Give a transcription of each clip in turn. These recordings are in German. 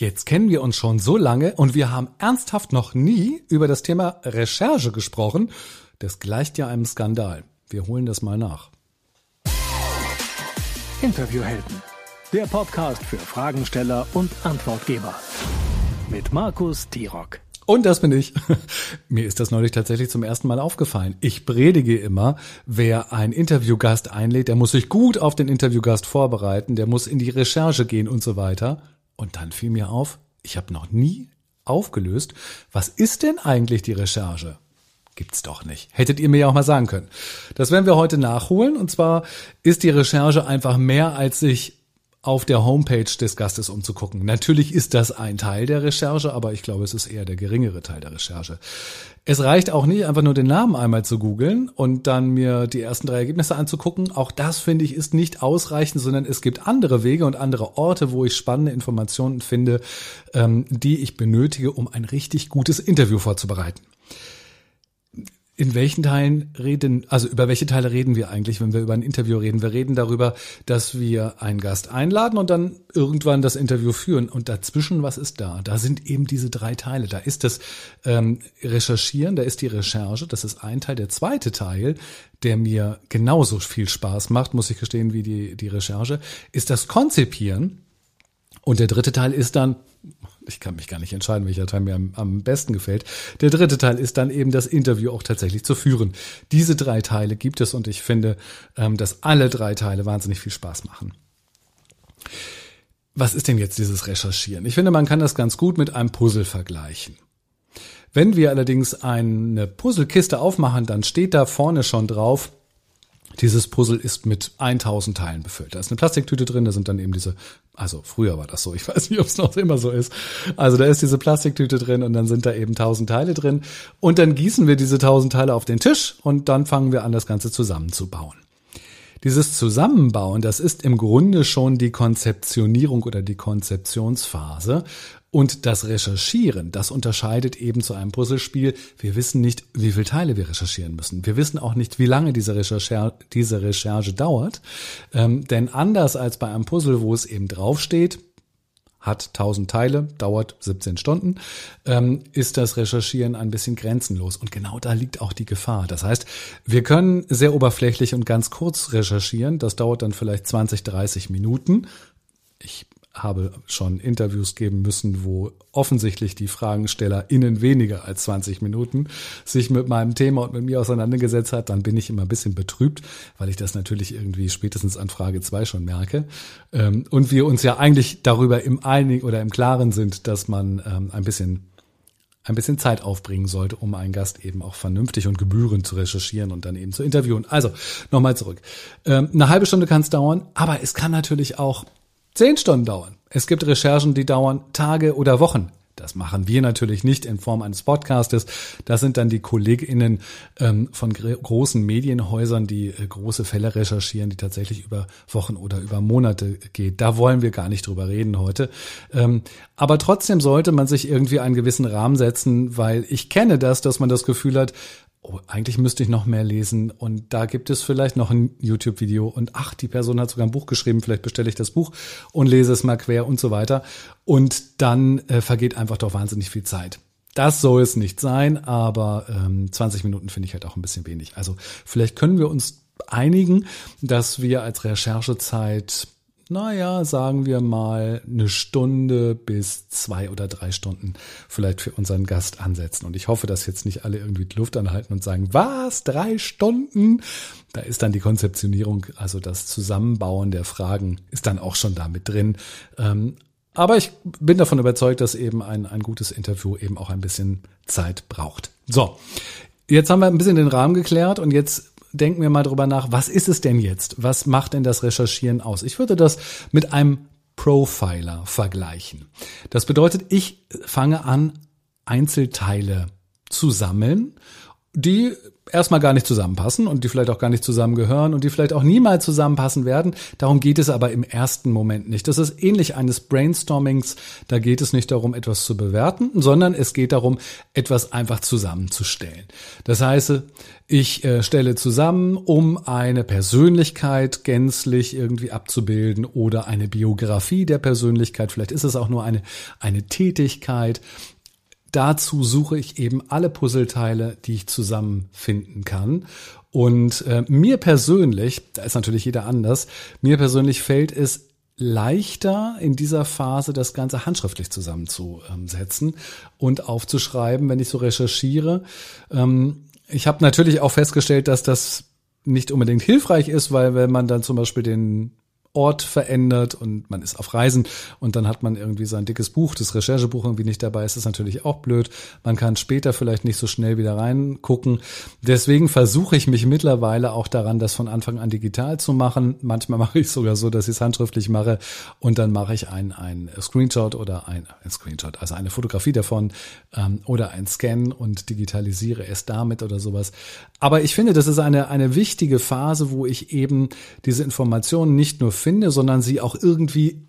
Jetzt kennen wir uns schon so lange und wir haben ernsthaft noch nie über das Thema Recherche gesprochen. Das gleicht ja einem Skandal. Wir holen das mal nach. Interviewhelden. Der Podcast für Fragensteller und Antwortgeber. Mit Markus Tirock. Und das bin ich. Mir ist das neulich tatsächlich zum ersten Mal aufgefallen. Ich predige immer, wer einen Interviewgast einlädt, der muss sich gut auf den Interviewgast vorbereiten, der muss in die Recherche gehen und so weiter. Und dann fiel mir auf, ich habe noch nie aufgelöst, was ist denn eigentlich die Recherche? Gibt's doch nicht. Hättet ihr mir ja auch mal sagen können. Das werden wir heute nachholen. Und zwar ist die Recherche einfach mehr, als sich auf der Homepage des Gastes umzugucken. Natürlich ist das ein Teil der Recherche, aber ich glaube, es ist eher der geringere Teil der Recherche. Es reicht auch nicht, einfach nur den Namen einmal zu googeln und dann mir die ersten drei Ergebnisse anzugucken. Auch das finde ich ist nicht ausreichend, sondern es gibt andere Wege und andere Orte, wo ich spannende Informationen finde, ähm, die ich benötige, um ein richtig gutes Interview vorzubereiten. In welchen Teilen reden, also über welche Teile reden wir eigentlich, wenn wir über ein Interview reden? Wir reden darüber, dass wir einen Gast einladen und dann irgendwann das Interview führen. Und dazwischen, was ist da? Da sind eben diese drei Teile. Da ist das ähm, Recherchieren, da ist die Recherche, das ist ein Teil. Der zweite Teil, der mir genauso viel Spaß macht, muss ich gestehen, wie die, die Recherche, ist das Konzipieren. Und der dritte Teil ist dann, ich kann mich gar nicht entscheiden, welcher Teil mir am, am, besten gefällt. Der dritte Teil ist dann eben das Interview auch tatsächlich zu führen. Diese drei Teile gibt es und ich finde, ähm, dass alle drei Teile wahnsinnig viel Spaß machen. Was ist denn jetzt dieses Recherchieren? Ich finde, man kann das ganz gut mit einem Puzzle vergleichen. Wenn wir allerdings eine Puzzlekiste aufmachen, dann steht da vorne schon drauf, dieses Puzzle ist mit 1000 Teilen befüllt. Da ist eine Plastiktüte drin, da sind dann eben diese, also früher war das so, ich weiß nicht, ob es noch immer so ist. Also da ist diese Plastiktüte drin und dann sind da eben 1000 Teile drin. Und dann gießen wir diese 1000 Teile auf den Tisch und dann fangen wir an, das Ganze zusammenzubauen. Dieses Zusammenbauen, das ist im Grunde schon die Konzeptionierung oder die Konzeptionsphase. Und das Recherchieren, das unterscheidet eben zu einem Puzzlespiel. Wir wissen nicht, wie viele Teile wir recherchieren müssen. Wir wissen auch nicht, wie lange diese Recherche, diese Recherche dauert. Ähm, denn anders als bei einem Puzzle, wo es eben draufsteht, hat 1000 Teile, dauert 17 Stunden, ähm, ist das Recherchieren ein bisschen grenzenlos. Und genau da liegt auch die Gefahr. Das heißt, wir können sehr oberflächlich und ganz kurz recherchieren. Das dauert dann vielleicht 20, 30 Minuten. Ich habe schon Interviews geben müssen, wo offensichtlich die Fragensteller innen weniger als 20 Minuten sich mit meinem Thema und mit mir auseinandergesetzt hat, dann bin ich immer ein bisschen betrübt, weil ich das natürlich irgendwie spätestens an Frage zwei schon merke. Ähm, und wir uns ja eigentlich darüber im Einigen oder im Klaren sind, dass man ähm, ein bisschen ein bisschen Zeit aufbringen sollte, um einen Gast eben auch vernünftig und gebührend zu recherchieren und dann eben zu interviewen. Also nochmal zurück. Ähm, eine halbe Stunde kann es dauern, aber es kann natürlich auch zehn Stunden dauern. Es gibt Recherchen, die dauern Tage oder Wochen. Das machen wir natürlich nicht in Form eines Podcastes. Das sind dann die KollegInnen ähm, von großen Medienhäusern, die äh, große Fälle recherchieren, die tatsächlich über Wochen oder über Monate geht. Da wollen wir gar nicht drüber reden heute. Ähm, aber trotzdem sollte man sich irgendwie einen gewissen Rahmen setzen, weil ich kenne das, dass man das Gefühl hat, oh, eigentlich müsste ich noch mehr lesen und da gibt es vielleicht noch ein YouTube-Video und ach, die Person hat sogar ein Buch geschrieben, vielleicht bestelle ich das Buch und lese es mal quer und so weiter. Und dann äh, vergeht einfach doch wahnsinnig viel Zeit. Das soll es nicht sein, aber ähm, 20 Minuten finde ich halt auch ein bisschen wenig. Also vielleicht können wir uns einigen, dass wir als Recherchezeit naja, sagen wir mal eine Stunde bis zwei oder drei Stunden vielleicht für unseren Gast ansetzen. Und ich hoffe, dass jetzt nicht alle irgendwie die Luft anhalten und sagen, was, drei Stunden? Da ist dann die Konzeptionierung, also das Zusammenbauen der Fragen ist dann auch schon da mit drin. Ähm, aber ich bin davon überzeugt, dass eben ein, ein gutes Interview eben auch ein bisschen Zeit braucht. So, jetzt haben wir ein bisschen den Rahmen geklärt und jetzt denken wir mal drüber nach, was ist es denn jetzt? Was macht denn das Recherchieren aus? Ich würde das mit einem Profiler vergleichen. Das bedeutet, ich fange an, Einzelteile zu sammeln die erstmal gar nicht zusammenpassen und die vielleicht auch gar nicht zusammengehören und die vielleicht auch niemals zusammenpassen werden. Darum geht es aber im ersten Moment nicht. Das ist ähnlich eines Brainstormings. Da geht es nicht darum, etwas zu bewerten, sondern es geht darum, etwas einfach zusammenzustellen. Das heißt, ich äh, stelle zusammen, um eine Persönlichkeit gänzlich irgendwie abzubilden oder eine Biografie der Persönlichkeit. Vielleicht ist es auch nur eine, eine Tätigkeit dazu suche ich eben alle Puzzleteile, die ich zusammenfinden kann. Und äh, mir persönlich, da ist natürlich jeder anders, mir persönlich fällt es leichter in dieser Phase das Ganze handschriftlich zusammenzusetzen und aufzuschreiben, wenn ich so recherchiere. Ähm, ich habe natürlich auch festgestellt, dass das nicht unbedingt hilfreich ist, weil wenn man dann zum Beispiel den Ort verändert und man ist auf Reisen und dann hat man irgendwie sein dickes Buch, das Recherchebuch irgendwie nicht dabei, ist das natürlich auch blöd. Man kann später vielleicht nicht so schnell wieder reingucken. Deswegen versuche ich mich mittlerweile auch daran, das von Anfang an digital zu machen. Manchmal mache ich sogar so, dass ich es handschriftlich mache und dann mache ich ein, ein Screenshot oder ein, ein Screenshot, also eine Fotografie davon ähm, oder ein Scan und digitalisiere es damit oder sowas. Aber ich finde, das ist eine, eine wichtige Phase, wo ich eben diese Informationen nicht nur finde, sondern sie auch irgendwie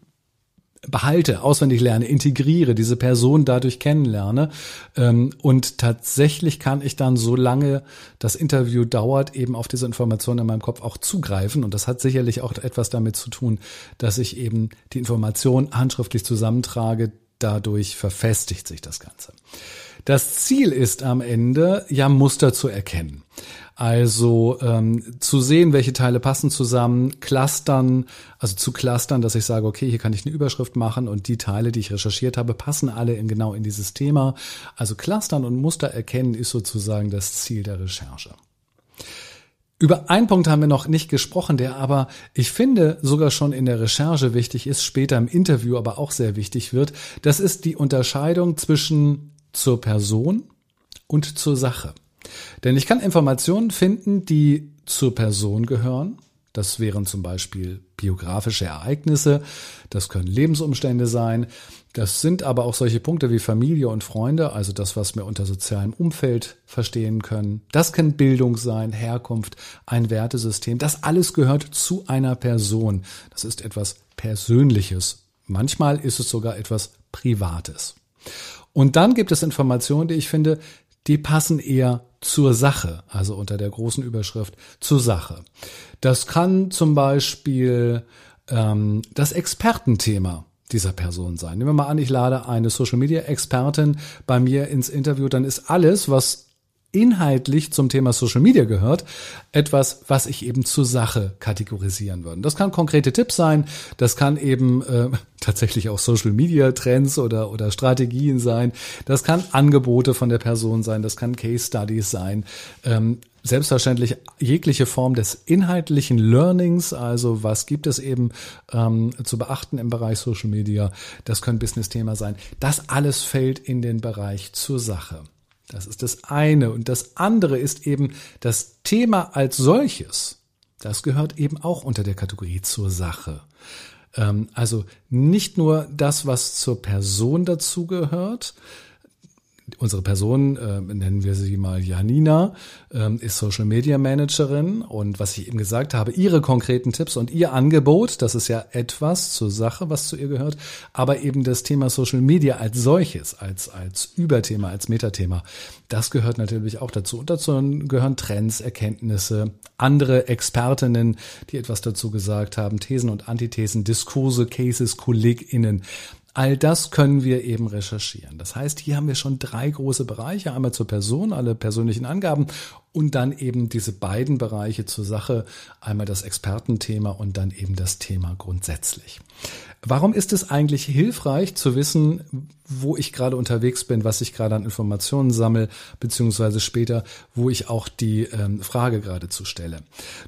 behalte, auswendig lerne, integriere, diese Person dadurch kennenlerne. Ähm, und tatsächlich kann ich dann, solange das Interview dauert, eben auf diese Informationen in meinem Kopf auch zugreifen. Und das hat sicherlich auch etwas damit zu tun, dass ich eben die Information handschriftlich zusammentrage. Dadurch verfestigt sich das Ganze. Das Ziel ist am Ende, ja Muster zu erkennen. Also ähm, zu sehen, welche Teile passen zusammen, clustern, also zu clustern, dass ich sage, okay, hier kann ich eine Überschrift machen und die Teile, die ich recherchiert habe, passen alle in, genau in dieses Thema. Also clustern und Muster erkennen ist sozusagen das Ziel der Recherche. Über einen Punkt haben wir noch nicht gesprochen, der aber, ich finde, sogar schon in der Recherche wichtig ist, später im Interview aber auch sehr wichtig wird. Das ist die Unterscheidung zwischen zur Person und zur Sache. Denn ich kann Informationen finden, die zur Person gehören. Das wären zum Beispiel biografische Ereignisse, das können Lebensumstände sein, das sind aber auch solche Punkte wie Familie und Freunde, also das, was wir unter sozialem Umfeld verstehen können. Das kann Bildung sein, Herkunft, ein Wertesystem. Das alles gehört zu einer Person. Das ist etwas Persönliches. Manchmal ist es sogar etwas Privates. Und dann gibt es Informationen, die ich finde, die passen eher zur Sache, also unter der großen Überschrift zur Sache. Das kann zum Beispiel ähm, das Expertenthema dieser Person sein. Nehmen wir mal an, ich lade eine Social Media Expertin bei mir ins Interview, dann ist alles, was inhaltlich zum Thema Social Media gehört, etwas, was ich eben zur Sache kategorisieren würde. Das kann konkrete Tipps sein, das kann eben äh, tatsächlich auch Social Media Trends oder, oder Strategien sein, das kann Angebote von der Person sein, das kann Case Studies sein. Ähm, selbstverständlich jegliche Form des inhaltlichen Learnings, also was gibt es eben ähm, zu beachten im Bereich Social Media, das können Business-Thema sein. Das alles fällt in den Bereich zur Sache. Das ist das eine. Und das andere ist eben das Thema als solches. Das gehört eben auch unter der Kategorie zur Sache. Ähm, also nicht nur das, was zur Person dazugehört, unsere Person, äh, nennen wir sie mal Janina, äh, ist Social Media Managerin und was ich eben gesagt habe, ihre konkreten Tipps und ihr Angebot, das ist ja etwas zur Sache, was zu ihr gehört, aber eben das Thema Social Media als solches, als, als Überthema, als Metathema, das gehört natürlich auch dazu. Und dazu gehören Trends, Erkenntnisse, andere Expertinnen, die etwas dazu gesagt haben, Thesen und Antithesen, Diskurse, Cases, KollegInnen. All das können wir eben recherchieren. Das heißt, hier haben wir schon drei große Bereiche. Einmal zur Person, alle persönlichen Angaben und dann eben diese beiden Bereiche zur Sache. Einmal das Expertenthema und dann eben das Thema grundsätzlich. Warum ist es eigentlich hilfreich zu wissen, wo ich gerade unterwegs bin, was ich gerade an Informationen sammle, beziehungsweise später, wo ich auch die ähm, Frage geradezu stelle?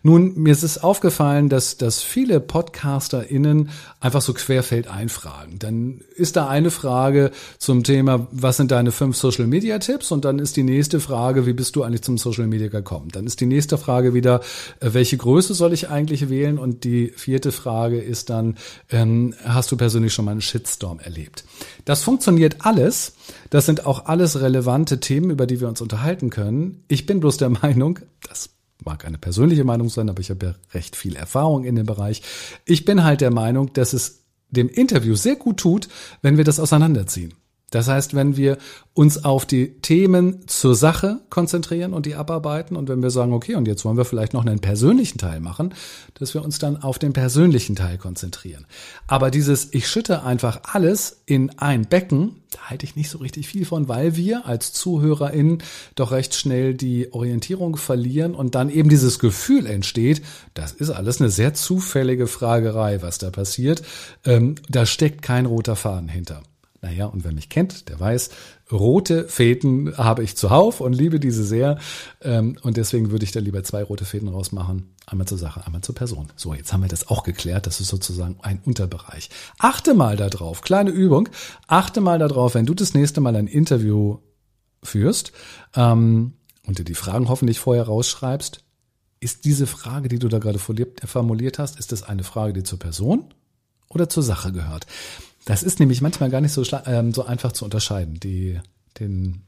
Nun, mir ist es aufgefallen, dass, dass viele PodcasterInnen einfach so querfeld einfragen. Dann ist da eine Frage zum Thema, was sind deine fünf Social Media Tipps? Und dann ist die nächste Frage, wie bist du eigentlich zum Social Media kommen. Dann ist die nächste Frage wieder, äh, welche Größe soll ich eigentlich wählen? Und die vierte Frage ist dann, ähm, hast du persönlich schon mal einen Shitstorm erlebt? Das funktioniert alles. Das sind auch alles relevante Themen, über die wir uns unterhalten können. Ich bin bloß der Meinung, das mag eine persönliche Meinung sein, aber ich habe ja recht viel Erfahrung in dem Bereich. Ich bin halt der Meinung, dass es dem Interview sehr gut tut, wenn wir das auseinanderziehen. Das heißt, wenn wir uns auf die Themen zur Sache konzentrieren und die abarbeiten und wenn wir sagen, okay, und jetzt wollen wir vielleicht noch einen persönlichen Teil machen, dass wir uns dann auf den persönlichen Teil konzentrieren. Aber dieses, ich schütte einfach alles in ein Becken, da halte ich nicht so richtig viel von, weil wir als ZuhörerInnen doch recht schnell die Orientierung verlieren und dann eben dieses Gefühl entsteht, das ist alles eine sehr zufällige Fragerei, was da passiert. Ähm, da steckt kein roter Faden hinter. Naja, und wer mich kennt, der weiß, rote Fäden habe ich zuhauf und liebe diese sehr. Ähm, und deswegen würde ich da lieber zwei rote Fäden rausmachen. Einmal zur Sache, einmal zur Person. So, jetzt haben wir das auch geklärt. Das ist sozusagen ein Unterbereich. Achte mal darauf, kleine Übung. Achte mal darauf, wenn du das nächste Mal ein Interview führst ähm, und dir die Fragen hoffentlich vorher rausschreibst, ist diese Frage, die du da gerade formuliert hast, ist das eine Frage, die zur Person oder zur Sache gehört? Das ist nämlich manchmal gar nicht so, ähm, so einfach zu unterscheiden. Die, den,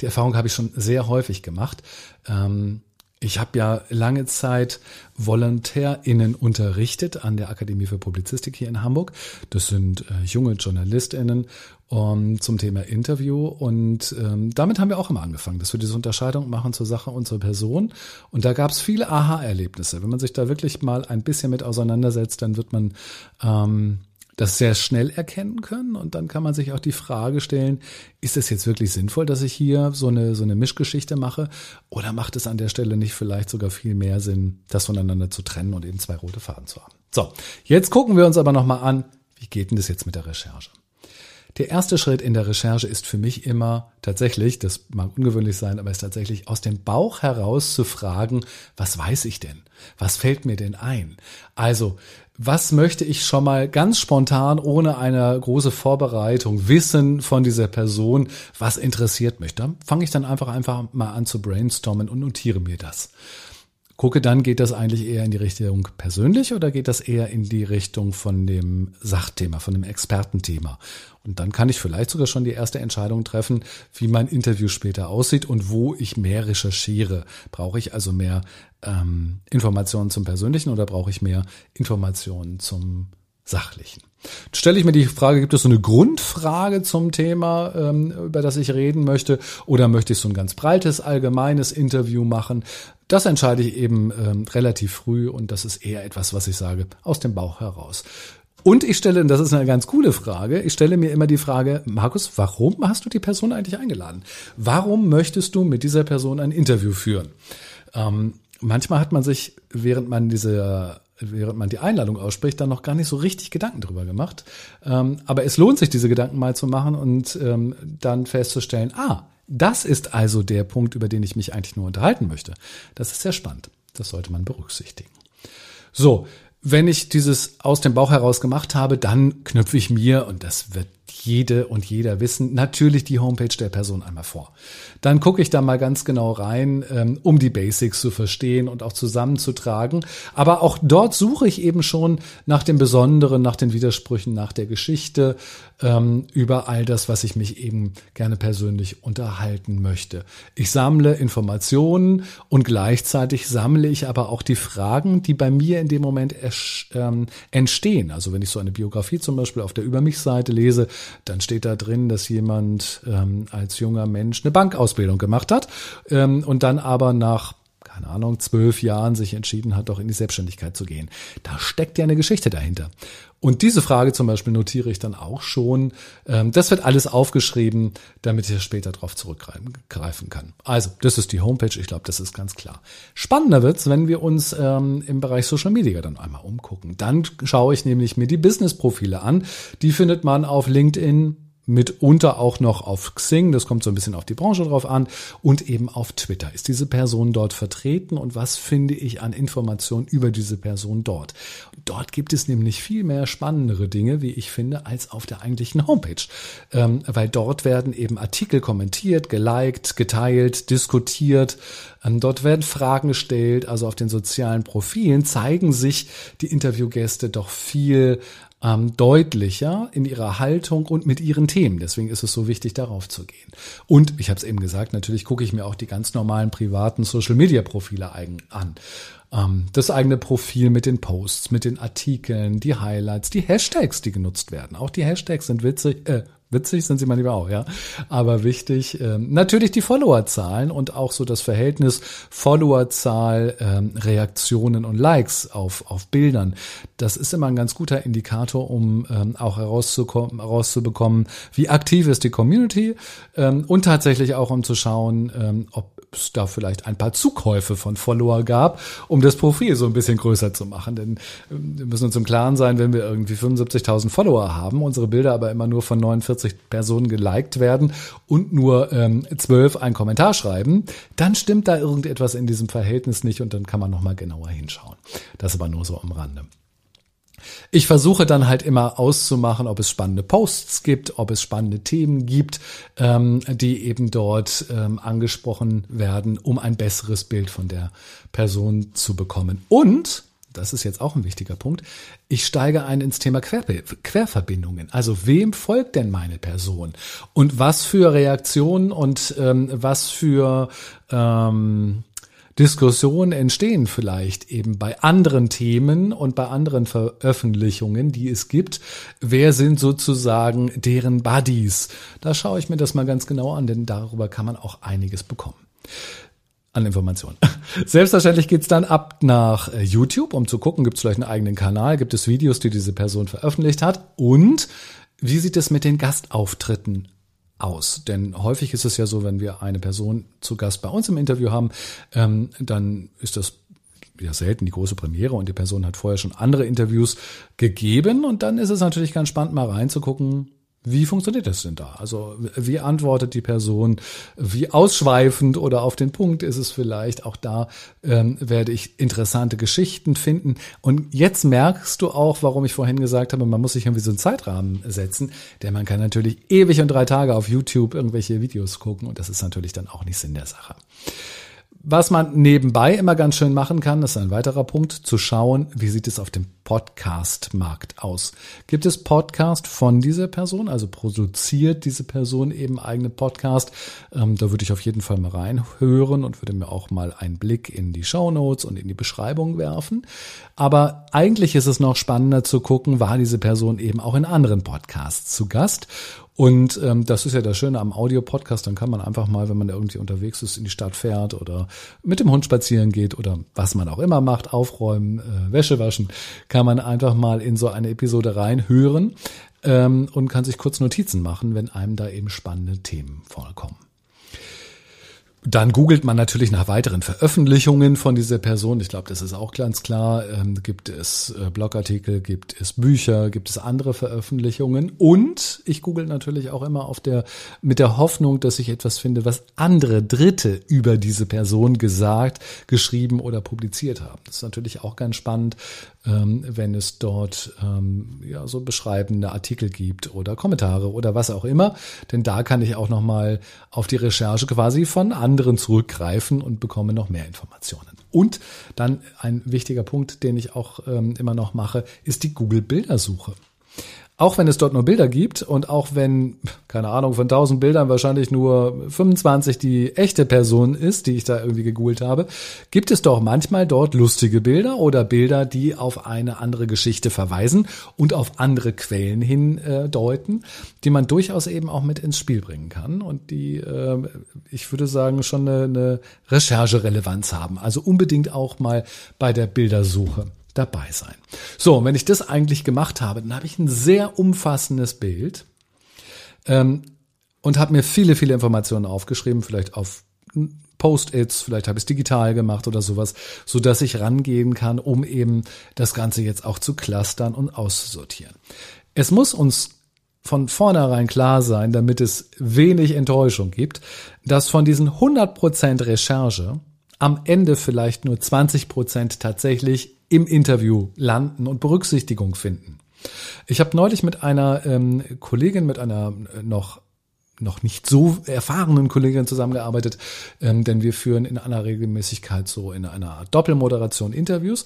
die Erfahrung habe ich schon sehr häufig gemacht. Ähm, ich habe ja lange Zeit VolontärInnen unterrichtet an der Akademie für Publizistik hier in Hamburg. Das sind äh, junge JournalistInnen um, zum Thema Interview. Und ähm, damit haben wir auch immer angefangen, dass wir diese Unterscheidung machen zur Sache und zur Person. Und da gab es viele Aha-Erlebnisse. Wenn man sich da wirklich mal ein bisschen mit auseinandersetzt, dann wird man ähm, das sehr schnell erkennen können. Und dann kann man sich auch die Frage stellen, ist es jetzt wirklich sinnvoll, dass ich hier so eine, so eine Mischgeschichte mache? Oder macht es an der Stelle nicht vielleicht sogar viel mehr Sinn, das voneinander zu trennen und eben zwei rote Faden zu haben? So, jetzt gucken wir uns aber nochmal an, wie geht denn das jetzt mit der Recherche? Der erste Schritt in der Recherche ist für mich immer tatsächlich, das mag ungewöhnlich sein, aber ist tatsächlich aus dem Bauch heraus zu fragen, was weiß ich denn? Was fällt mir denn ein? Also, was möchte ich schon mal ganz spontan, ohne eine große Vorbereitung, wissen von dieser Person? Was interessiert mich? Da fange ich dann einfach, einfach mal an zu brainstormen und notiere mir das gucke dann, geht das eigentlich eher in die Richtung persönlich oder geht das eher in die Richtung von dem Sachthema, von dem Expertenthema? Und dann kann ich vielleicht sogar schon die erste Entscheidung treffen, wie mein Interview später aussieht und wo ich mehr recherchiere. Brauche ich also mehr ähm, Informationen zum Persönlichen oder brauche ich mehr Informationen zum Sachlichen? Stelle ich mir die Frage, gibt es so eine Grundfrage zum Thema, ähm, über das ich reden möchte, oder möchte ich so ein ganz breites, allgemeines Interview machen? Das entscheide ich eben ähm, relativ früh und das ist eher etwas, was ich sage, aus dem Bauch heraus. Und ich stelle, und das ist eine ganz coole Frage, ich stelle mir immer die Frage, Markus, warum hast du die Person eigentlich eingeladen? Warum möchtest du mit dieser Person ein Interview führen? Ähm, manchmal hat man sich, während man diese während man die Einladung ausspricht, dann noch gar nicht so richtig Gedanken drüber gemacht. Ähm, aber es lohnt sich, diese Gedanken mal zu machen und ähm, dann festzustellen, ah, das ist also der Punkt, über den ich mich eigentlich nur unterhalten möchte. Das ist sehr spannend. Das sollte man berücksichtigen. So, wenn ich dieses aus dem Bauch heraus gemacht habe, dann knüpfe ich mir, und das wird jede und jeder wissen, natürlich die Homepage der Person einmal vor. Dann gucke ich da mal ganz genau rein, ähm, um die Basics zu verstehen und auch zusammenzutragen. Aber auch dort suche ich eben schon nach dem Besonderen, nach den Widersprüchen, nach der Geschichte, ähm, über all das, was ich mich eben gerne persönlich unterhalten möchte. Ich sammle Informationen und gleichzeitig sammle ich aber auch die Fragen, die bei mir in dem Moment ähm, entstehen. Also wenn ich so eine Biografie zum Beispiel auf der Über mich-Seite lese, dann steht da drin, dass jemand ähm, als junger Mensch eine Bankausbildung gemacht hat ähm, und dann aber nach keine Ahnung, zwölf Jahren sich entschieden hat, doch in die Selbstständigkeit zu gehen. Da steckt ja eine Geschichte dahinter. Und diese Frage zum Beispiel notiere ich dann auch schon. Ähm, das wird alles aufgeschrieben, damit ich später darauf zurückgreifen kann. Also, das ist die Homepage. Ich glaube, das ist ganz klar. Spannender wird's, wenn wir uns ähm, im Bereich Social Media dann einmal umgucken. Dann schaue ich nämlich mir die Business-Profile an. Die findet man auf LinkedIn, mitunter auch noch auf Xing, das kommt so ein bisschen auf die Branche drauf an, und eben auf Twitter. Ist diese Person dort vertreten und was finde ich an Informationen über diese Person dort? Dort gibt es nämlich viel mehr spannendere Dinge, wie ich finde, als auf der eigentlichen Homepage. Ähm, weil dort werden eben Artikel kommentiert, geliked, geteilt, diskutiert. Ähm, dort werden Fragen gestellt, also auf den sozialen Profilen zeigen sich die Interviewgäste doch viel ähm, deutlicher in ihrer Haltung und mit ihren Themen. Deswegen ist es so wichtig, darauf zu gehen. Und ich habe es eben gesagt, natürlich gucke ich mir auch die ganz normalen privaten Social-Media-Profile an. Ähm, das eigene Profil mit den Posts, mit den Artikeln, die Highlights, die Hashtags, die genutzt werden. Auch die Hashtags sind witzig, äh, Witzig sind sie manchmal auch, ja. Aber wichtig, ähm, natürlich die Followerzahlen und auch so das Verhältnis Followerzahl, ähm, Reaktionen und Likes auf, auf Bildern. Das ist immer ein ganz guter Indikator, um ähm, auch herauszukommen, herauszubekommen, wie aktiv ist die Community ähm, und tatsächlich auch um zu schauen, ähm, ob es da vielleicht ein paar Zukäufe von Follower gab, um das Profil so ein bisschen größer zu machen. Denn ähm, wir müssen uns im Klaren sein, wenn wir irgendwie 75.000 Follower haben, unsere Bilder aber immer nur von 49 40 Personen geliked werden und nur ähm, 12 einen Kommentar schreiben, dann stimmt da irgendetwas in diesem Verhältnis nicht und dann kann man nochmal genauer hinschauen. Das aber nur so am Rande. Ich versuche dann halt immer auszumachen, ob es spannende Posts gibt, ob es spannende Themen gibt, ähm, die eben dort ähm, angesprochen werden, um ein besseres Bild von der Person zu bekommen. Und das ist jetzt auch ein wichtiger Punkt, ich steige ein ins Thema Quer Querverbindungen. Also wem folgt denn meine Person? Und was für Reaktionen und ähm, was für ähm, Diskussionen entstehen vielleicht eben bei anderen Themen und bei anderen Veröffentlichungen, die es gibt. Wer sind sozusagen deren Buddies? Da schaue ich mir das mal ganz genau an, denn darüber kann man auch einiges bekommen an Informationen. Selbstverständlich geht's dann ab nach äh, YouTube, um zu gucken, gibt es vielleicht einen eigenen Kanal, gibt es Videos, die diese Person veröffentlicht hat und wie sieht es mit den Gastauftritten aus? Denn häufig ist es ja so, wenn wir eine Person zu Gast bei uns im Interview haben, ähm, dann ist das ja selten die große Premiere und die Person hat vorher schon andere Interviews gegeben und dann ist es natürlich ganz spannend mal reinzugucken, wie funktioniert das denn da? Also wie antwortet die Person? Wie ausschweifend oder auf den Punkt ist es vielleicht? Auch da ähm, werde ich interessante Geschichten finden. Und jetzt merkst du auch, warum ich vorhin gesagt habe, man muss sich irgendwie so einen Zeitrahmen setzen, denn man kann natürlich ewig und drei Tage auf YouTube irgendwelche Videos gucken und das ist natürlich dann auch nicht Sinn der Sache. Was man nebenbei immer ganz schön machen kann, ist ein weiterer Punkt, zu schauen, wie sieht es auf dem Podcast-Markt aus. Gibt es Podcast von dieser Person, also produziert diese Person eben eigene Podcast? Ähm, da würde ich auf jeden Fall mal reinhören und würde mir auch mal einen Blick in die Show Notes und in die Beschreibung werfen. Aber eigentlich ist es noch spannender zu gucken, war diese Person eben auch in anderen Podcasts zu Gast und ähm, das ist ja das Schöne am Audio-Podcast, dann kann man einfach mal, wenn man irgendwie unterwegs ist, in die Stadt fährt oder mit dem Hund spazieren geht oder was man auch immer macht, aufräumen, äh, Wäsche waschen, kann man einfach mal in so eine Episode reinhören ähm, und kann sich kurz Notizen machen, wenn einem da eben spannende Themen vorkommen. Dann googelt man natürlich nach weiteren Veröffentlichungen von dieser Person. Ich glaube, das ist auch ganz klar. Ähm, gibt es äh, Blogartikel, gibt es Bücher, gibt es andere Veröffentlichungen. Und ich google natürlich auch immer auf der, mit der Hoffnung, dass ich etwas finde, was andere Dritte über diese Person gesagt, geschrieben oder publiziert haben. Das ist natürlich auch ganz spannend, ähm, wenn es dort ähm, ja so beschreibende Artikel gibt oder Kommentare oder was auch immer. Denn da kann ich auch nochmal auf die Recherche quasi von anderen zurückgreifen und bekomme noch mehr Informationen. Und dann ein wichtiger Punkt, den ich auch ähm, immer noch mache, ist die Google-Bildersuche. Auch wenn es dort nur Bilder gibt und auch wenn, keine Ahnung, von 1000 Bildern wahrscheinlich nur 25 die echte Person ist, die ich da irgendwie gegoogelt habe, gibt es doch manchmal dort lustige Bilder oder Bilder, die auf eine andere Geschichte verweisen und auf andere Quellen hindeuten, die man durchaus eben auch mit ins Spiel bringen kann und die, äh, ich würde sagen, schon eine, eine Rechercherelevanz haben. Also unbedingt auch mal bei der Bildersuche dabei sein. So, und wenn ich das eigentlich gemacht habe, dann habe ich ein sehr umfassendes Bild ähm, und habe mir viele, viele Informationen aufgeschrieben, vielleicht auf Post-its, vielleicht habe ich es digital gemacht oder sowas, so dass ich rangehen kann, um eben das Ganze jetzt auch zu clustern und auszusortieren. Es muss uns von vornherein klar sein, damit es wenig Enttäuschung gibt, dass von diesen 100% Recherche am Ende vielleicht nur 20% tatsächlich im Interview landen und Berücksichtigung finden. Ich habe neulich mit einer ähm, Kollegin, mit einer äh, noch noch nicht so erfahrenen Kollegin zusammengearbeitet, ähm, denn wir führen in einer Regelmäßigkeit so in einer Art Doppelmoderation Interviews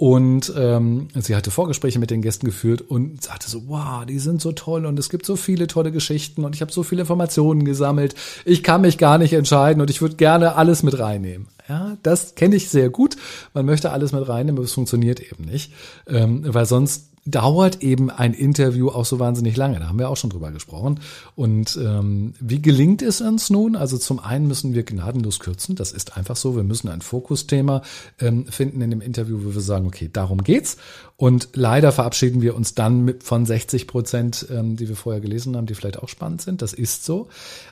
und ähm, sie hatte Vorgespräche mit den Gästen geführt und sagte so, wow, die sind so toll und es gibt so viele tolle Geschichten und ich habe so viele Informationen gesammelt. Ich kann mich gar nicht entscheiden und ich würde gerne alles mit reinnehmen. Ja, das kenne ich sehr gut. Man möchte alles mit reinnehmen, aber es funktioniert eben nicht, ähm, weil sonst dauert eben ein Interview auch so wahnsinnig lange. Da haben wir auch schon drüber gesprochen. Und ähm, wie gelingt es uns nun? Also zum einen müssen wir gnadenlos kürzen. Das ist einfach so. Wir müssen ein Fokusthema ähm, finden in dem Interview, wo wir sagen, okay, darum geht's. Und leider verabschieden wir uns dann mit von 60 Prozent, ähm, die wir vorher gelesen haben, die vielleicht auch spannend sind. Das ist so.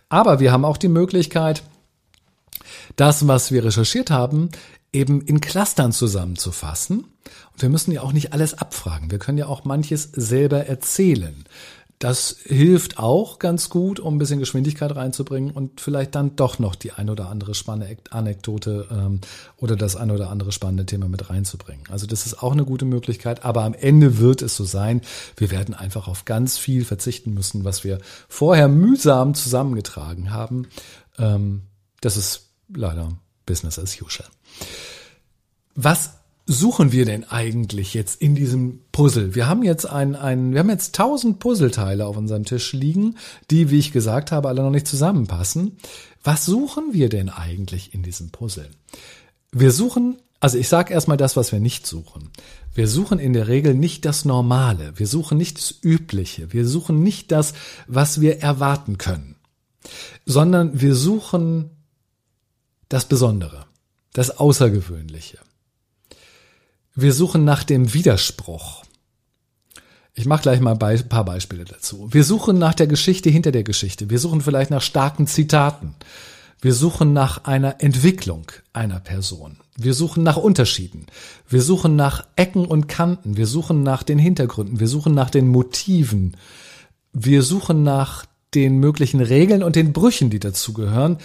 Aber wir haben auch die Möglichkeit, das, was wir recherchiert haben, eben in Clustern zusammenzufassen. Und wir müssen ja auch nicht alles abfragen. Wir können ja auch manches selber erzählen. Das hilft auch ganz gut, um ein bisschen Geschwindigkeit reinzubringen und vielleicht dann doch noch die ein oder andere spannende Anekdote ähm, oder das ein oder andere spannende Thema mit reinzubringen. Also das ist auch eine gute Möglichkeit, aber am Ende wird es so sein, wir werden einfach auf ganz viel verzichten müssen, was wir vorher mühsam zusammengetragen haben. Ähm, das ist leider Business as usual. Was suchen wir denn eigentlich jetzt in diesem Puzzle? Wir haben jetzt ein, ein, wir haben jetzt tausend Puzzleteile auf unserem Tisch liegen, die, wie ich gesagt habe, alle noch nicht zusammenpassen. Was suchen wir denn eigentlich in diesem Puzzle? Wir suchen, also ich sage erstmal das, was wir nicht suchen. Wir suchen in der Regel nicht das Normale. Wir suchen nicht das Übliche. Wir suchen nicht das, was wir erwarten können, sondern wir suchen das Besondere, das Außergewöhnliche. Wir suchen nach dem Widerspruch. Ich mache gleich mal ein paar Beispiele dazu. Wir suchen nach der Geschichte hinter der Geschichte. Wir suchen vielleicht nach starken Zitaten. Wir suchen nach einer Entwicklung einer Person. Wir suchen nach Unterschieden. Wir suchen nach Ecken und Kanten. Wir suchen nach den Hintergründen. Wir suchen nach den Motiven. Wir suchen nach den möglichen Regeln und den Brüchen, die dazugehören.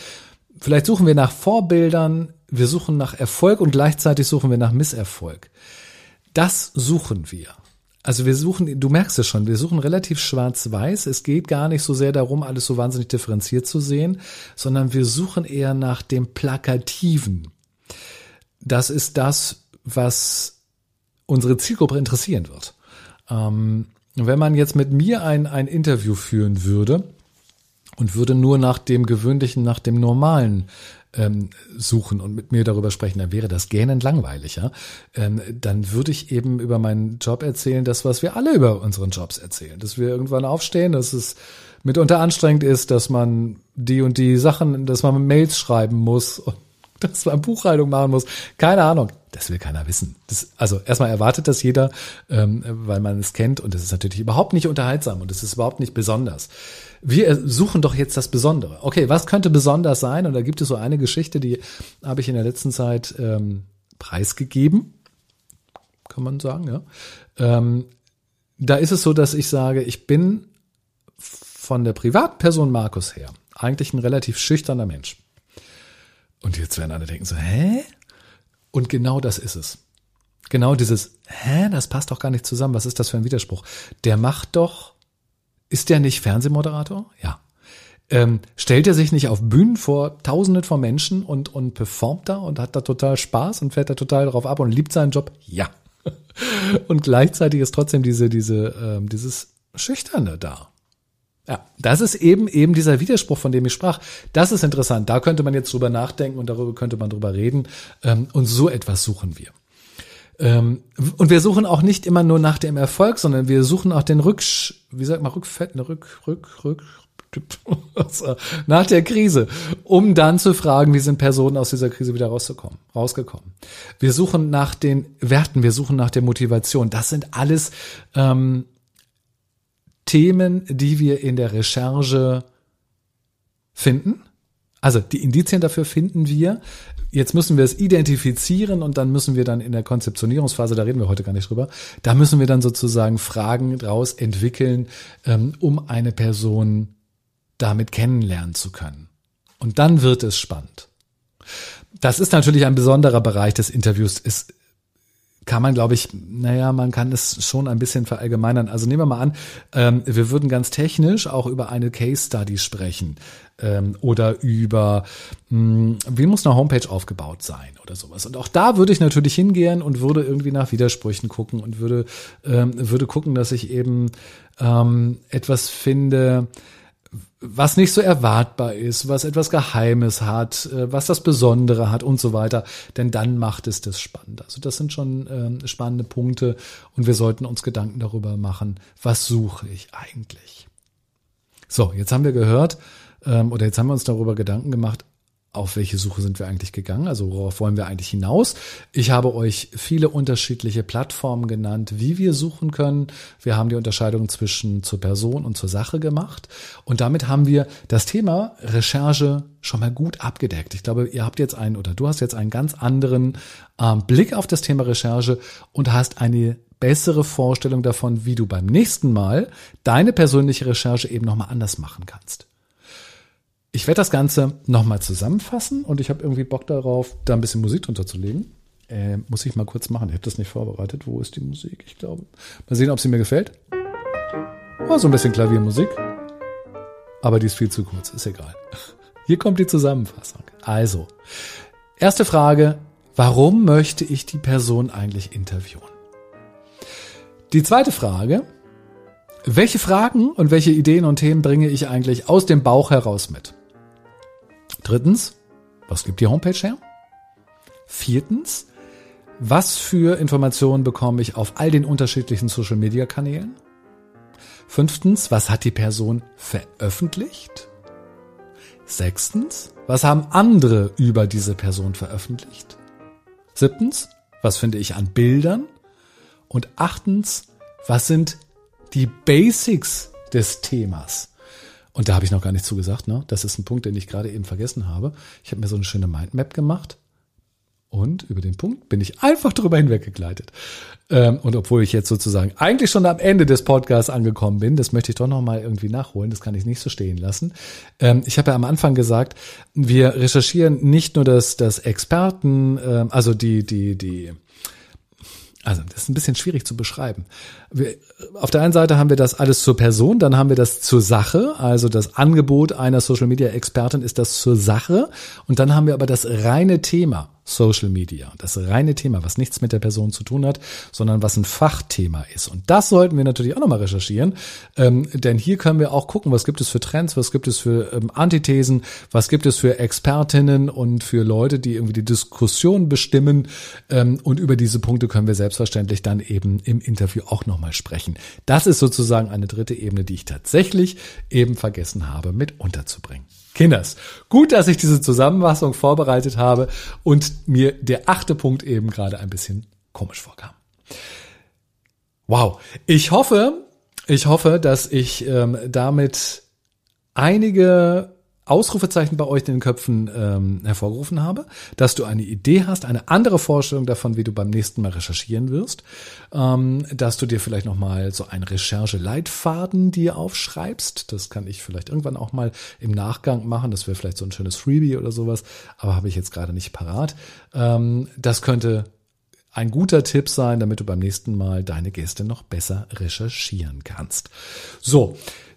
Vielleicht suchen wir nach Vorbildern, wir suchen nach Erfolg und gleichzeitig suchen wir nach Misserfolg. Das suchen wir. Also wir suchen, du merkst es schon, wir suchen relativ schwarz-weiß. Es geht gar nicht so sehr darum, alles so wahnsinnig differenziert zu sehen, sondern wir suchen eher nach dem Plakativen. Das ist das, was unsere Zielgruppe interessieren wird. Ähm, wenn man jetzt mit mir ein, ein Interview führen würde und würde nur nach dem gewöhnlichen, nach dem normalen ähm, suchen und mit mir darüber sprechen, dann wäre das gähnend langweiliger. Ähm, dann würde ich eben über meinen Job erzählen, das, was wir alle über unseren Jobs erzählen. Dass wir irgendwann aufstehen, dass es mitunter anstrengend ist, dass man die und die Sachen, dass man Mails schreiben muss und dass man Buchhaltung machen muss. Keine Ahnung. Das will keiner wissen. Das, also erstmal erwartet das jeder, ähm, weil man es kennt und das ist natürlich überhaupt nicht unterhaltsam und es ist überhaupt nicht besonders wir suchen doch jetzt das Besondere. Okay, was könnte besonders sein? Und da gibt es so eine Geschichte, die habe ich in der letzten Zeit ähm, preisgegeben, kann man sagen, ja. Ähm, da ist es so, dass ich sage, ich bin von der Privatperson Markus her eigentlich ein relativ schüchterner Mensch. Und jetzt werden alle denken so, hä? Und genau das ist es. Genau dieses, hä, das passt doch gar nicht zusammen. Was ist das für ein Widerspruch? Der macht doch ist der nicht Fernsehmoderator? Ja. Ähm, stellt er sich nicht auf Bühnen vor Tausenden von Menschen und, und performt da und hat da total Spaß und fährt da total drauf ab und liebt seinen Job? Ja. und gleichzeitig ist trotzdem diese, diese, ähm, dieses Schüchterne da. Ja, das ist eben eben dieser Widerspruch, von dem ich sprach. Das ist interessant. Da könnte man jetzt drüber nachdenken und darüber könnte man drüber reden. Ähm, und so etwas suchen wir. Ähm, und wir suchen auch nicht immer nur nach dem Erfolg, sondern wir suchen auch den Rücksch, wie sagt man, Rückfett, ne, Rück, Rück, Rück, nach der Krise, um dann zu fragen, wie sind Personen aus dieser Krise wieder rauszukommen, rausgekommen. Wir suchen nach den Werten, wir suchen nach der Motivation. Das sind alles ähm, Themen, die wir in der Recherche finden Also die Indizien dafür finden wir. Jetzt müssen wir es identifizieren und dann müssen wir dann in der Konzeptionierungsphase, da reden wir heute gar nicht drüber, da müssen wir dann sozusagen Fragen draus entwickeln, ähm, um eine Person damit kennenlernen zu können. Und dann wird es spannend. Das ist natürlich ein besonderer Bereich des Interviews. Es kann man, glaube ich, naja, man kann es schon ein bisschen verallgemeinern. Also nehmen wir mal an, ähm, wir würden ganz technisch auch über eine Case Study sprechen ähm, oder über, mh, hm, wie muss eine Homepage aufgebaut sein oder sowas. Und auch da würde ich natürlich hingehen und würde irgendwie nach Widersprüchen gucken und würde, ähm, würde gucken, dass ich eben ähm, etwas finde, was nicht so erwartbar ist, was etwas Geheimes hat, äh, was das Besondere hat und so weiter. Denn dann macht es das spannend. Also das sind schon ähm, spannende Punkte und wir sollten uns Gedanken darüber machen, was suche ich eigentlich. So, jetzt haben wir gehört ähm, oder jetzt haben wir uns darüber Gedanken gemacht, auf welche Suche sind wir eigentlich gegangen? Also worauf wollen wir eigentlich hinaus? Ich habe euch viele unterschiedliche Plattformen genannt, wie wir suchen können. Wir haben die Unterscheidung zwischen zur Person und zur Sache gemacht. Und damit haben wir das Thema Recherche schon mal gut abgedeckt. Ich glaube, ihr habt jetzt einen oder du hast jetzt einen ganz anderen ähm, Blick auf das Thema Recherche und hast eine bessere Vorstellung davon, wie du beim nächsten Mal deine persönliche Recherche eben nochmal anders machen kannst. Ich werde das Ganze nochmal zusammenfassen und ich habe irgendwie Bock darauf, da ein bisschen Musik drunter zu legen. Äh, muss ich mal kurz machen. Ich habe das nicht vorbereitet. Wo ist die Musik? Ich glaube. Mal sehen, ob sie mir gefällt. Oh, so ein bisschen Klaviermusik. Aber die ist viel zu kurz. Ist egal. Hier kommt die Zusammenfassung. Also, erste Frage. Warum möchte ich die Person eigentlich interviewen? Die zweite Frage. Welche Fragen und welche Ideen und Themen bringe ich eigentlich aus dem Bauch heraus mit? Drittens, was gibt die Homepage her? Viertens, was für Informationen bekomme ich auf all den unterschiedlichen Social-Media-Kanälen? Fünftens, was hat die Person veröffentlicht? Sechstens, was haben andere über diese Person veröffentlicht? Siebtens, was finde ich an Bildern? Und achtens, was sind die Basics des Themas? Und da habe ich noch gar nicht zugesagt, ne? Das ist ein Punkt, den ich gerade eben vergessen habe. Ich habe mir so eine schöne Mindmap gemacht. Und über den Punkt bin ich einfach drüber hinweggegleitet. Ähm, und obwohl ich jetzt sozusagen eigentlich schon am Ende des Podcasts angekommen bin, das möchte ich doch nochmal irgendwie nachholen. Das kann ich nicht so stehen lassen. Ähm, ich habe ja am Anfang gesagt, wir recherchieren nicht nur das, das Experten, ähm, also die, die, die, also das ist ein bisschen schwierig zu beschreiben. Wir, auf der einen Seite haben wir das alles zur Person, dann haben wir das zur Sache, also das Angebot einer Social Media Expertin ist das zur Sache. Und dann haben wir aber das reine Thema Social Media, das reine Thema, was nichts mit der Person zu tun hat, sondern was ein Fachthema ist. Und das sollten wir natürlich auch nochmal recherchieren, ähm, denn hier können wir auch gucken, was gibt es für Trends, was gibt es für ähm, Antithesen, was gibt es für Expertinnen und für Leute, die irgendwie die Diskussion bestimmen ähm, und über diese Punkte können wir selbstverständlich dann eben im Interview auch nochmal sprechen. Das ist sozusagen eine dritte Ebene, die ich tatsächlich eben vergessen habe mit unterzubringen. Kinders, gut, dass ich diese Zusammenfassung vorbereitet habe und mir der achte Punkt eben gerade ein bisschen komisch vorkam. Wow, ich hoffe, ich hoffe, dass ich ähm, damit einige Ausrufezeichen bei euch in den Köpfen ähm, hervorgerufen habe, dass du eine Idee hast, eine andere Vorstellung davon, wie du beim nächsten Mal recherchieren wirst, ähm, dass du dir vielleicht nochmal so einen Recherche-Leitfaden dir aufschreibst. Das kann ich vielleicht irgendwann auch mal im Nachgang machen. Das wäre vielleicht so ein schönes Freebie oder sowas, aber habe ich jetzt gerade nicht parat. Ähm, das könnte ein guter Tipp sein, damit du beim nächsten Mal deine Gäste noch besser recherchieren kannst. So,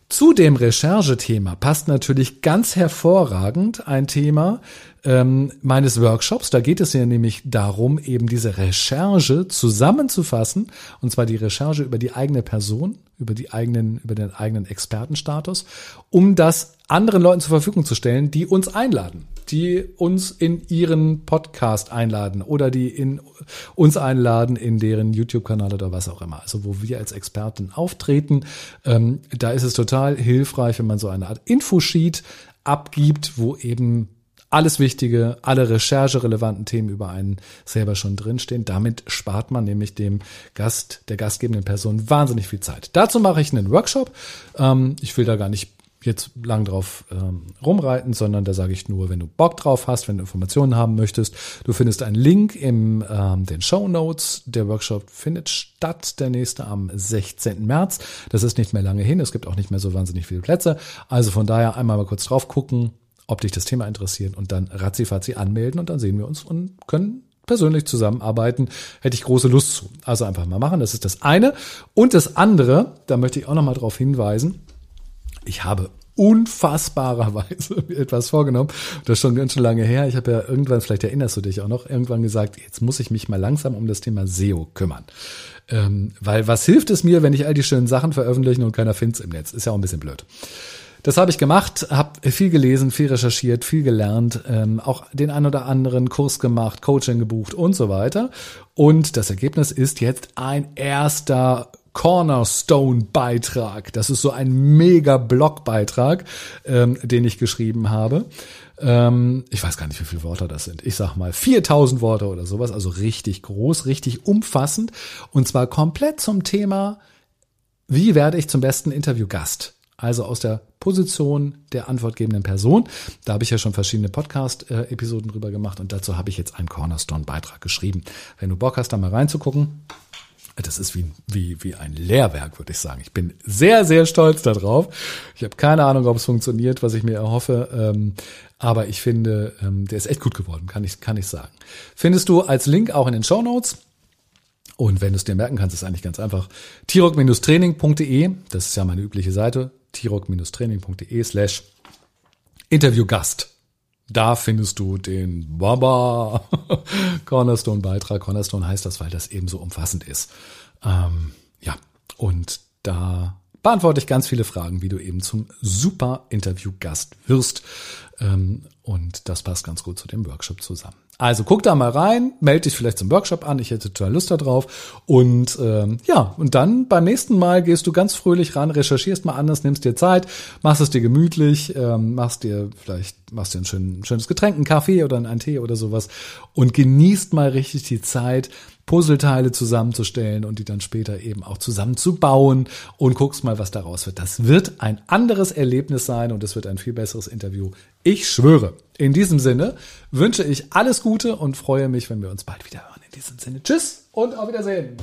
zu dem Recherchethema passt natürlich ganz hervorragend ein Thema ähm, meines Workshops. Da geht es ja nämlich darum, eben diese Recherche zusammenzufassen, und zwar die Recherche über die eigene Person, über die eigenen, über den eigenen Expertenstatus, um das anderen Leuten zur Verfügung zu stellen, die uns einladen die uns in ihren Podcast einladen oder die in uns einladen in deren YouTube-Kanal oder was auch immer. Also wo wir als Experten auftreten. Ähm, da ist es total hilfreich, wenn man so eine Art Infosheet abgibt, wo eben alles Wichtige, alle rechercherelevanten Themen über einen selber schon drinstehen. Damit spart man nämlich dem Gast, der gastgebenden Person wahnsinnig viel Zeit. Dazu mache ich einen Workshop. Ähm, ich will da gar nicht jetzt lang drauf ähm, rumreiten, sondern da sage ich nur, wenn du Bock drauf hast, wenn du Informationen haben möchtest, du findest einen Link im ähm, den Show Notes. Der Workshop findet statt, der nächste am 16. März. Das ist nicht mehr lange hin. Es gibt auch nicht mehr so wahnsinnig viele Plätze. Also von daher einmal mal kurz drauf gucken, ob dich das Thema interessiert und dann ratzifatzi anmelden und dann sehen wir uns und können persönlich zusammenarbeiten, hätte ich große Lust zu. Also einfach mal machen, das ist das eine. Und das andere, da möchte ich auch nochmal darauf hinweisen, ich habe unfassbarerweise etwas vorgenommen. Das ist schon ganz schön lange her. Ich habe ja irgendwann, vielleicht erinnerst du dich auch noch, irgendwann gesagt, jetzt muss ich mich mal langsam um das Thema SEO kümmern. Ähm, weil was hilft es mir, wenn ich all die schönen Sachen veröffentlichen und keiner findet im Netz? Ist ja auch ein bisschen blöd. Das habe ich gemacht, habe viel gelesen, viel recherchiert, viel gelernt, ähm, auch den ein oder anderen Kurs gemacht, Coaching gebucht und so weiter. Und das Ergebnis ist jetzt ein erster Cornerstone-Beitrag. Das ist so ein mega Blogbeitrag, ähm, den ich geschrieben habe. Ähm, ich weiß gar nicht, wie viele Worte das sind. Ich sag mal 4000 Worte oder sowas, also richtig groß, richtig umfassend. Und zwar komplett zum Thema, wie werde ich zum besten Interviewgast? Also aus der Position der antwortgebenden Person. Da habe ich ja schon verschiedene Podcast-Episoden drüber gemacht und dazu habe ich jetzt einen Cornerstone-Beitrag geschrieben. Wenn du Bock hast, da mal reinzugucken, das ist wie, wie, wie ein Lehrwerk, würde ich sagen. Ich bin sehr, sehr stolz darauf. Ich habe keine Ahnung, ob es funktioniert, was ich mir erhoffe. Ähm, aber ich finde, ähm, der ist echt gut geworden, kann ich, kann ich sagen. Findest du als Link auch in den Show Notes. Und wenn du es dir merken kannst, ist eigentlich ganz einfach. Tirok-training.de, das ist ja meine übliche Seite, tirok-training.de slash Interviewgast. Da findest du den Baba Cornerstone Beitrag. Cornerstone heißt das, weil das eben so umfassend ist. Ähm, ja, und da beantworte ich ganz viele Fragen, wie du eben zum super Interviewgast wirst. Ähm, und das passt ganz gut zu dem Workshop zusammen. Also guck da mal rein, melde dich vielleicht zum Workshop an, ich hätte total Lust darauf. Und ähm, ja, und dann beim nächsten Mal gehst du ganz fröhlich ran, recherchierst mal anders, nimmst dir Zeit, machst es dir gemütlich, ähm, machst dir vielleicht, machst dir ein, schön, schönes Getränk, einen Kaffee oder einen Tee oder sowas und genießt mal richtig die Zeit, Puzzleteile zusammenzustellen und die dann später eben auch zusammenzubauen und guckst mal, was daraus wird. Das wird ein anderes Erlebnis sein und es wird ein viel besseres Interview. Ich schwöre. In diesem Sinne wünsche ich alles Gute und freue mich, wenn wir uns bald wieder hören. In diesem Sinne, tschüss und auf Wiedersehen.